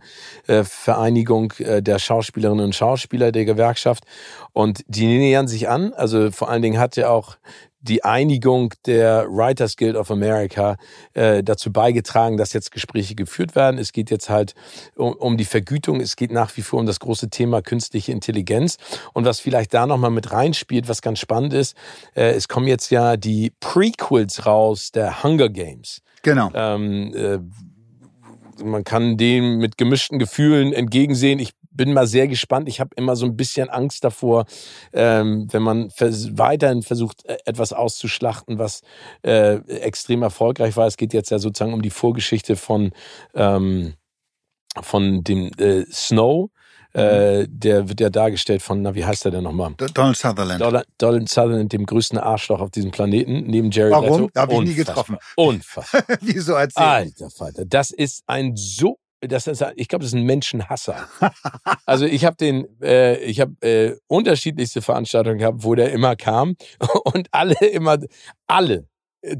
äh, äh, der Schauspielerinnen und Schauspieler der Gewerkschaft und die nähern sich an. Also vor allen Dingen hat ja auch die Einigung der Writers Guild of America äh, dazu beigetragen, dass jetzt Gespräche geführt werden. Es geht jetzt halt um, um die Vergütung. Es geht nach wie vor um das große Thema künstliche Intelligenz. Und was vielleicht da nochmal mit reinspielt, was ganz spannend ist, äh, es kommen jetzt ja die Prequels raus der Hunger Games. Genau. Ähm, äh, man kann dem mit gemischten Gefühlen entgegensehen. Ich bin mal sehr gespannt. Ich habe immer so ein bisschen Angst davor, ähm, wenn man vers weiterhin versucht, äh, etwas auszuschlachten, was äh, extrem erfolgreich war. Es geht jetzt ja sozusagen um die Vorgeschichte von, ähm, von dem äh, Snow. Äh, der wird ja dargestellt von, na, wie heißt er denn nochmal? Donald Sutherland. Donald, Donald Sutherland, dem größten Arschloch auf diesem Planeten, neben Jerry Warum? Leto. Habe ich nie getroffen. Unfassbar. Wieso erzählt? Alter Vater, das ist ein so das ist, ich glaube, das ist ein Menschenhasser. also ich habe den, äh, ich habe äh, unterschiedlichste Veranstaltungen gehabt, wo der immer kam und alle immer, alle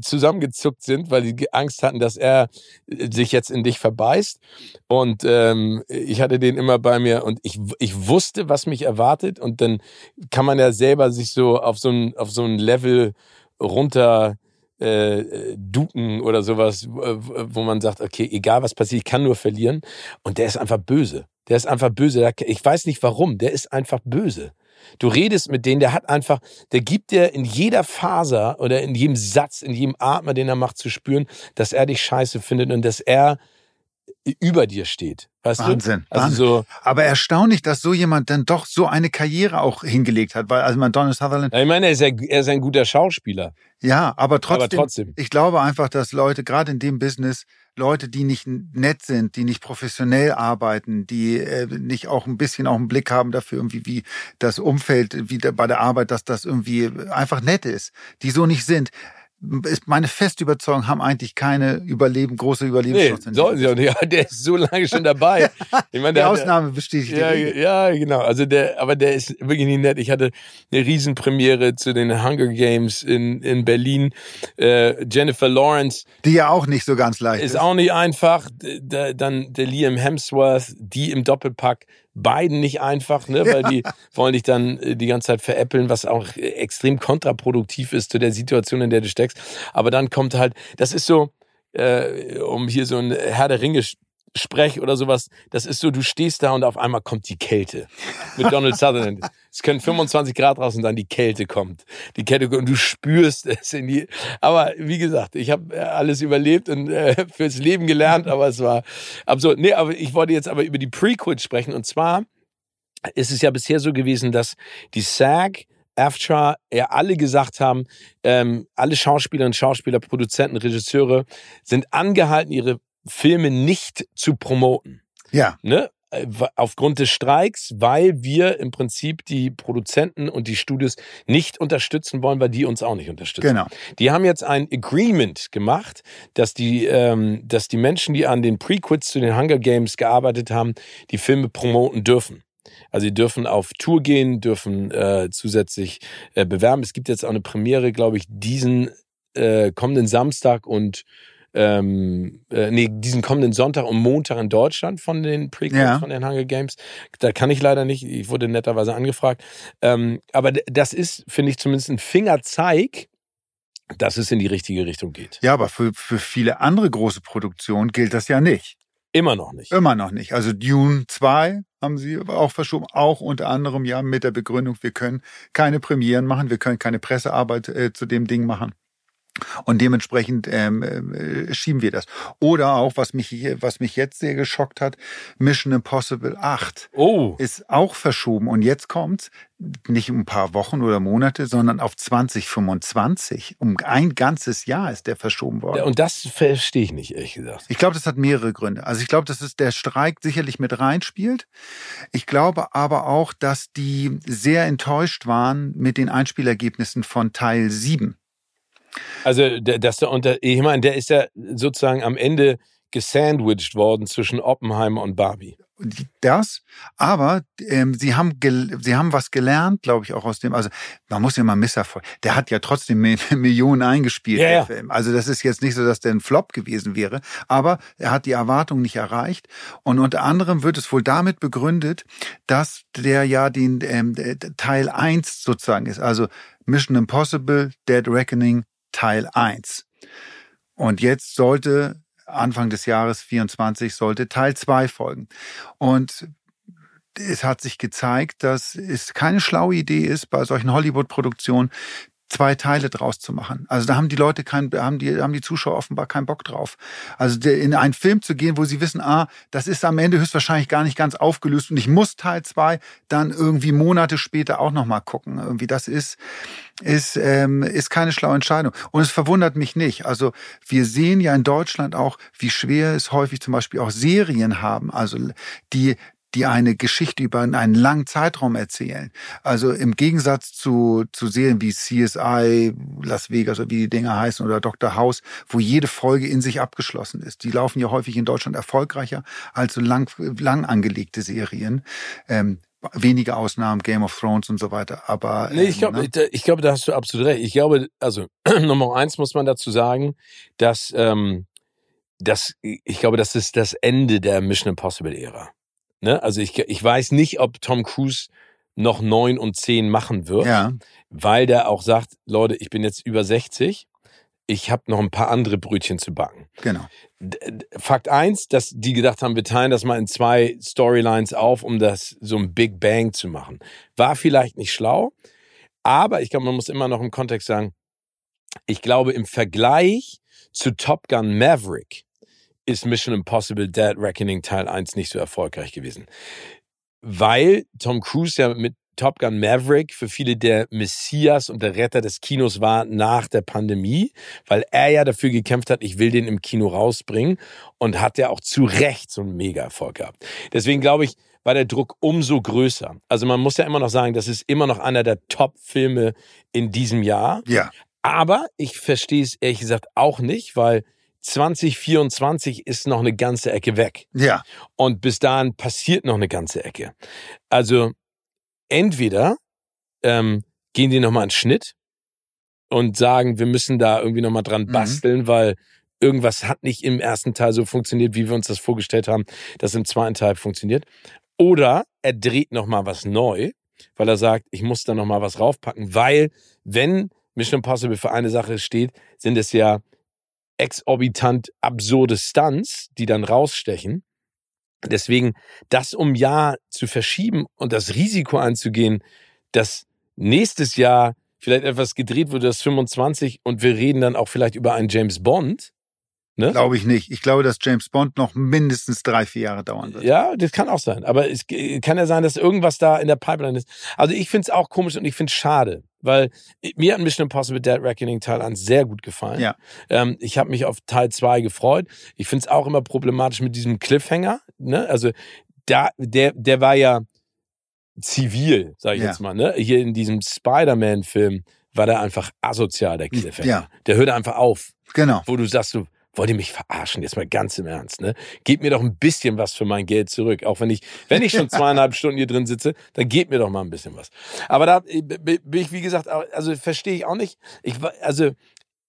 zusammengezuckt sind, weil die Angst hatten, dass er äh, sich jetzt in dich verbeißt. Und ähm, ich hatte den immer bei mir und ich, ich wusste, was mich erwartet. Und dann kann man ja selber sich so auf so ein, auf so ein Level runter äh, Duken oder sowas, wo man sagt, okay, egal was passiert, ich kann nur verlieren. Und der ist einfach böse. Der ist einfach böse. Ich weiß nicht warum. Der ist einfach böse. Du redest mit denen, der hat einfach, der gibt dir in jeder Faser oder in jedem Satz, in jedem Atmer, den er macht, zu spüren, dass er dich scheiße findet und dass er über dir steht. Weißt Wahnsinn. Du? Also Wahnsinn. so, Aber erstaunlich, dass so jemand dann doch so eine Karriere auch hingelegt hat, weil also man Donald Sutherland. ich meine, er ist, ja, er ist ein guter Schauspieler. Ja, aber trotzdem, Aber trotzdem. Ich glaube einfach, dass Leute gerade in dem Business Leute, die nicht nett sind, die nicht professionell arbeiten, die äh, nicht auch ein bisschen auch einen Blick haben dafür irgendwie, wie das Umfeld, wie bei der Arbeit, dass das irgendwie einfach nett ist, die so nicht sind ist meine feste Überzeugung, haben eigentlich keine Überleben, große Überlebenschance. Nee, sollen sie auch nicht. Der ist so lange schon dabei. Ich meine, die Ausnahme bestätigt ja, ja, genau. Also der, aber der ist wirklich nicht nett. Ich hatte eine Riesenpremiere zu den Hunger Games in, in Berlin. Äh, Jennifer Lawrence. Die ja auch nicht so ganz leicht ist. Ist auch nicht einfach. Dann der Liam Hemsworth, die im Doppelpack beiden nicht einfach, ne, weil die wollen dich dann äh, die ganze Zeit veräppeln, was auch extrem kontraproduktiv ist zu der Situation, in der du steckst. Aber dann kommt halt, das ist so, äh, um hier so ein Herr der Ringe Sprech oder sowas, das ist so, du stehst da und auf einmal kommt die Kälte mit Donald Sutherland. Es können 25 Grad draußen sein, die Kälte kommt. Die Kälte und du spürst es in die. Aber wie gesagt, ich habe äh, alles überlebt und äh, fürs Leben gelernt, aber es war absurd. Nee, aber ich wollte jetzt aber über die Prequels sprechen und zwar ist es ja bisher so gewesen, dass die SAG AFTRA ja alle gesagt haben, ähm, alle Schauspielerinnen, Schauspieler, Produzenten, Regisseure sind angehalten, ihre Filme nicht zu promoten. Ja. Ne? Äh, aufgrund des Streiks, weil wir im Prinzip die Produzenten und die Studios nicht unterstützen wollen, weil die uns auch nicht unterstützen. Genau. Die haben jetzt ein Agreement gemacht, dass die, ähm, dass die Menschen, die an den Prequels zu den Hunger Games gearbeitet haben, die Filme promoten dürfen. Also sie dürfen auf Tour gehen, dürfen äh, zusätzlich äh, bewerben. Es gibt jetzt auch eine Premiere, glaube ich, diesen äh, kommenden Samstag und ähm, äh, nee, diesen kommenden Sonntag und Montag in Deutschland von den Prequels ja. von den Hunger Games. Da kann ich leider nicht, ich wurde netterweise angefragt. Ähm, aber das ist, finde ich, zumindest ein Fingerzeig, dass es in die richtige Richtung geht. Ja, aber für, für viele andere große Produktionen gilt das ja nicht. Immer noch nicht. Immer noch nicht. Also Dune 2 haben sie auch verschoben, auch unter anderem ja mit der Begründung, wir können keine Premieren machen, wir können keine Pressearbeit äh, zu dem Ding machen. Und dementsprechend ähm, äh, schieben wir das. Oder auch, was mich hier, was mich jetzt sehr geschockt hat, Mission Impossible 8 oh. ist auch verschoben. Und jetzt kommt's nicht um ein paar Wochen oder Monate, sondern auf 2025. Um ein ganzes Jahr ist der verschoben worden. Und das verstehe ich nicht, ehrlich gesagt. Ich glaube, das hat mehrere Gründe. Also ich glaube, dass es der Streik sicherlich mit reinspielt. Ich glaube aber auch, dass die sehr enttäuscht waren mit den Einspielergebnissen von Teil 7. Also, dass der unter, ich meine, der ist ja sozusagen am Ende gesandwiched worden zwischen Oppenheimer und Barbie. Das, aber ähm, sie haben sie haben was gelernt, glaube ich, auch aus dem. Also man muss ja mal Misserfolg. Der hat ja trotzdem Millionen eingespielt, ja, der. Film. Also das ist jetzt nicht so, dass der ein Flop gewesen wäre, aber er hat die Erwartung nicht erreicht. Und unter anderem wird es wohl damit begründet, dass der ja den ähm, Teil 1 sozusagen ist. Also Mission Impossible, Dead Reckoning, Teil 1. Und jetzt sollte Anfang des Jahres 24 sollte Teil 2 folgen. Und es hat sich gezeigt, dass es keine schlaue Idee ist, bei solchen Hollywood-Produktionen zwei Teile draus zu machen. Also da haben die Leute kein, haben die, haben die Zuschauer offenbar keinen Bock drauf. Also in einen Film zu gehen, wo sie wissen, ah, das ist am Ende höchstwahrscheinlich gar nicht ganz aufgelöst und ich muss Teil zwei dann irgendwie Monate später auch nochmal gucken. Irgendwie das ist, ist, ähm, ist keine schlaue Entscheidung. Und es verwundert mich nicht. Also wir sehen ja in Deutschland auch, wie schwer es häufig zum Beispiel auch Serien haben, also die die eine Geschichte über einen langen Zeitraum erzählen. Also im Gegensatz zu, zu Serien wie CSI, Las Vegas oder wie die Dinger heißen oder Dr. House, wo jede Folge in sich abgeschlossen ist. Die laufen ja häufig in Deutschland erfolgreicher als so lang, lang angelegte Serien. Ähm, wenige Ausnahmen, Game of Thrones und so weiter. Aber nee, ich glaube, ähm, ne? ich glaube, da hast du absolut recht. Ich glaube, also Nummer eins muss man dazu sagen, dass ähm, das, ich glaube, das ist das Ende der Mission Impossible Ära. Ne? Also ich, ich weiß nicht, ob Tom Cruise noch neun und zehn machen wird, ja. weil der auch sagt, Leute, ich bin jetzt über 60. ich habe noch ein paar andere Brötchen zu backen. Genau. Fakt eins, dass die gedacht haben, wir teilen das mal in zwei Storylines auf, um das so ein Big Bang zu machen. War vielleicht nicht schlau, aber ich glaube, man muss immer noch im Kontext sagen, ich glaube, im Vergleich zu Top Gun Maverick ist Mission Impossible Dead Reckoning Teil 1 nicht so erfolgreich gewesen. Weil Tom Cruise ja mit Top Gun Maverick für viele der Messias und der Retter des Kinos war nach der Pandemie, weil er ja dafür gekämpft hat, ich will den im Kino rausbringen und hat ja auch zu Recht so einen Mega-Erfolg gehabt. Deswegen glaube ich, war der Druck umso größer. Also man muss ja immer noch sagen, das ist immer noch einer der Top-Filme in diesem Jahr. Ja. Aber ich verstehe es ehrlich gesagt auch nicht, weil 2024 ist noch eine ganze Ecke weg. Ja. Und bis dahin passiert noch eine ganze Ecke. Also entweder ähm, gehen die nochmal einen Schnitt und sagen, wir müssen da irgendwie nochmal dran Mhm. basteln, weil irgendwas hat nicht im ersten Teil so funktioniert, wie wir uns das vorgestellt haben, dass im zweiten Teil funktioniert. Oder er dreht nochmal was neu, weil er sagt, ich muss da nochmal was raufpacken, weil wenn Mission Impossible für eine Sache steht, sind es ja exorbitant absurde Stunts, die dann rausstechen. Deswegen, das um Jahr zu verschieben und das Risiko einzugehen, dass nächstes Jahr vielleicht etwas gedreht wird, das 25 und wir reden dann auch vielleicht über einen James Bond. Ne? Glaube ich nicht. Ich glaube, dass James Bond noch mindestens drei, vier Jahre dauern wird. Ja, das kann auch sein. Aber es kann ja sein, dass irgendwas da in der Pipeline ist. Also ich finde es auch komisch und ich finde es schade, weil mir hat Mission Impossible Dead Reckoning Teil 1 sehr gut gefallen. Ja. Ähm, ich habe mich auf Teil 2 gefreut. Ich finde es auch immer problematisch mit diesem Cliffhanger. Ne? Also da, der, der war ja zivil, sage ich Ja. jetzt mal. Ne? Hier in diesem Spider-Man-Film war der einfach asozial, der Cliffhanger. Ja. Der hörte einfach auf Genau. wo du sagst, du wollt ihr mich verarschen, jetzt mal ganz im Ernst, ne? Gebt mir doch ein bisschen was für mein Geld zurück. Auch wenn ich, wenn ich schon zweieinhalb Stunden hier drin sitze, dann gebt mir doch mal ein bisschen was. Aber da äh, bin ich, wie gesagt, also verstehe ich auch nicht. Ich, also,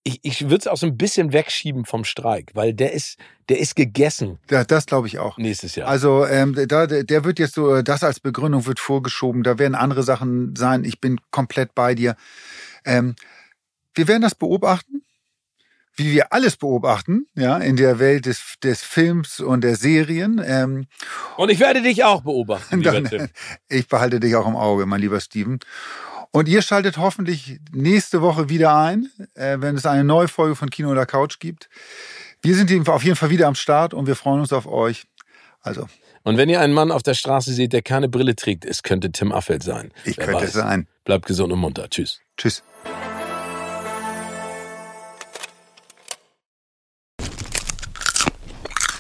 ich, ich würde es auch so ein bisschen wegschieben vom Streik, weil der ist, der ist gegessen Ja, das glaube ich auch. nächstes Jahr. Also ähm, da, der wird jetzt so, das als Begründung wird vorgeschoben. Da werden andere Sachen sein. Ich bin komplett bei dir. Ähm, wir werden das beobachten, wie wir alles beobachten, ja, in der Welt des, des Films und der Serien. Ähm, Und ich werde dich auch beobachten, lieber dann, Tim. ich behalte dich auch im Auge, mein lieber Steven. Und ihr schaltet hoffentlich nächste Woche wieder ein, äh, wenn es eine neue Folge von Kino oder Couch gibt. Wir sind auf jeden Fall wieder am Start und wir freuen uns auf euch. Also, Und wenn ihr einen Mann auf der Straße seht, der keine Brille trägt, es könnte Tim Affeld sein. ich Wer könnte weiß. es sein. Bleibt gesund und munter. Tschüss. Tschüss.